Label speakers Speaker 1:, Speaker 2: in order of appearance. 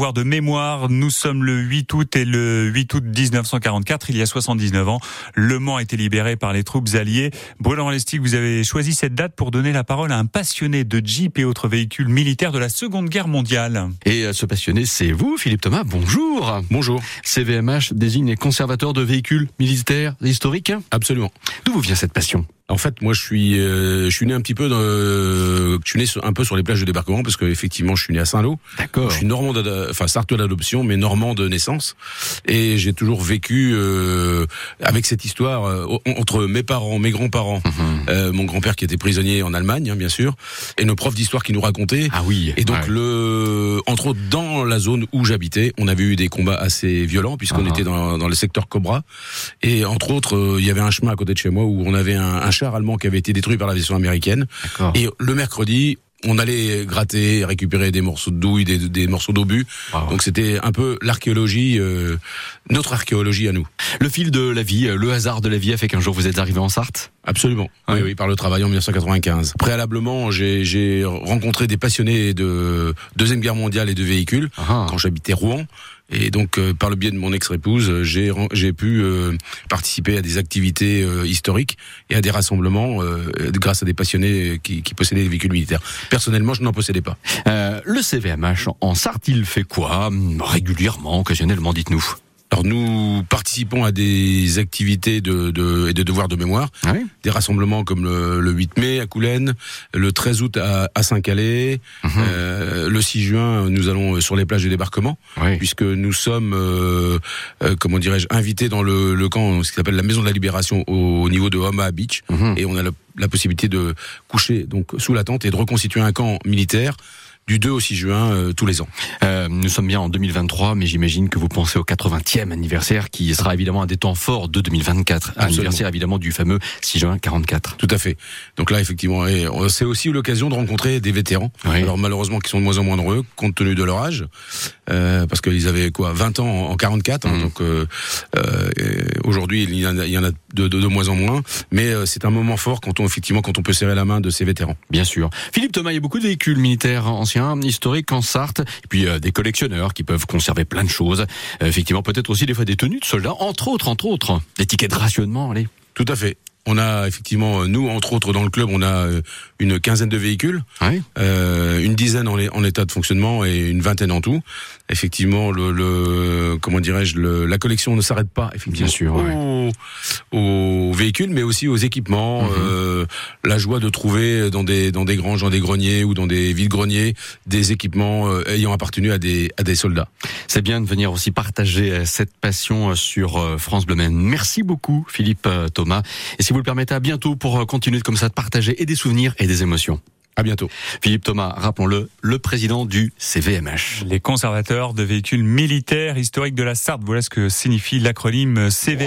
Speaker 1: devoir de mémoire. Nous sommes le 8 août et le 8 août 1944, il y a 79 ans. Le Mans a été libéré par les troupes alliées. Bruno Lestig, vous avez choisi cette date pour donner la parole à un passionné de Jeep et autres véhicules militaires de la Seconde Guerre mondiale.
Speaker 2: Et euh, ce passionné, c'est vous, Philippe Thomas. Bonjour.
Speaker 3: Bonjour.
Speaker 2: CVMH désigne les conservateurs de véhicules militaires historiques.
Speaker 3: Absolument.
Speaker 2: D'où vous vient cette passion?
Speaker 3: En fait, moi, je suis, euh, je suis né un petit peu, dans, je suis né un peu sur les plages de débarquement parce que effectivement, je suis né à Saint-Lô.
Speaker 2: D'accord.
Speaker 3: Je suis normand, enfin sartois d'adoption, mais normand de naissance, et j'ai toujours vécu euh, avec cette histoire euh, entre mes parents, mes grands-parents, mhm. euh, mon grand-père qui était prisonnier en Allemagne, hein, bien sûr, et nos profs d'histoire qui nous racontaient.
Speaker 2: Ah oui.
Speaker 3: Et donc le, entre autres, dans la zone où j'habitais, on avait eu des combats assez violents puisqu'on ah. était dans, dans le secteur Cobra, et entre autres, il y avait un chemin à côté de chez moi où on avait un, un allemand qui avait été détruit par l'aviation américaine. Et le mercredi, on allait gratter, récupérer des morceaux de douille, des, morceaux d'obus. Donc c'était un peu l'archéologie, euh, notre archéologie à nous.
Speaker 2: Le fil de la vie, le hasard de la vie a fait qu'un jour vous êtes arrivé en Sarthe
Speaker 3: Absolument. Oui, oui, par le travail en 1995. Préalablement, j'ai rencontré des passionnés de deuxième guerre mondiale et de véhicules ah. quand j'habitais Rouen. Et donc, euh, par le biais de mon ex-épouse, j'ai j'ai pu euh, participer à des activités euh, historiques et à des rassemblements grâce à des passionnés qui, qui, possédaient des véhicules militaires. Personnellement, je n'en possédais pas.
Speaker 2: le CVMH en Sarthe, il fait quoi régulièrement, occasionnellement Dites-nous?
Speaker 3: Alors nous participons à des activités de, de et de devoirs de mémoire, ah des rassemblements comme le, le, 8 mai à Coulennes, le 13 août à, à Saint-Calais, mhm. euh, le 6 juin nous allons sur les plages de débarquement, puisque nous sommes, euh, euh, comment dirais-je, invités dans le, le camp, ce qui s'appelle la Maison de la Libération au, niveau de Omaha Beach, mhm. et on a la, la possibilité de coucher donc sous la tente et de reconstituer un camp militaire du 2 au 6 juin euh, tous les ans.
Speaker 2: Euh, nous sommes bien en 2023, mais j'imagine que vous pensez au 80e anniversaire qui sera évidemment un des temps forts de 2024, anniversaire évidemment du fameux 6 juin 44.
Speaker 3: Tout à fait. Donc là effectivement, c'est aussi l'occasion de rencontrer des vétérans. Alors malheureusement qui sont de moins en moins nombreux compte tenu de leur âge, euh, parce qu'ils avaient quoi 20 ans en 44, hein, mmh. donc euh, euh, aujourd'hui il y en a, il y en a de, de, de, moins en moins, mais c'est un moment fort quand on effectivement quand on peut serrer la main de ces vétérans.
Speaker 2: Bien sûr. Philippe Thomas, il y a beaucoup de véhicules militaires anciens historique en Sarthe, et puis euh, des collectionneurs qui peuvent conserver plein de choses. Euh, effectivement, peut-être aussi des fois des tenues de soldats, entre autres, entre autres, des tickets de rationnement, allez.
Speaker 3: Tout à fait. On a effectivement, nous, entre autres, dans le club, on a euh, une quinzaine de véhicules, euh, une dizaine en, en, état de fonctionnement et une vingtaine en tout. Effectivement, le, le comment dirais-je, la collection ne s'arrête pas, effectivement,
Speaker 2: Bien sûr,
Speaker 3: aux, aux, véhicules, mais aussi aux équipements. Mhm. euh, la joie de trouver dans des dans des granges, dans des greniers ou dans des vides greniers des équipements euh, ayant appartenu à des à des soldats.
Speaker 2: C'est bien de venir aussi partager cette passion sur France Bleu Merci beaucoup, Philippe Thomas. Et si vous le permettez, à bientôt pour euh, continuer comme ça de partager et des souvenirs et des émotions.
Speaker 3: À bientôt.
Speaker 2: Philippe Thomas, rappelons-le, le président du CVMH.
Speaker 1: Les conservateurs de véhicules militaires historiques de la Sarthe. Voilà ce que signifie l'acronyme CVMH.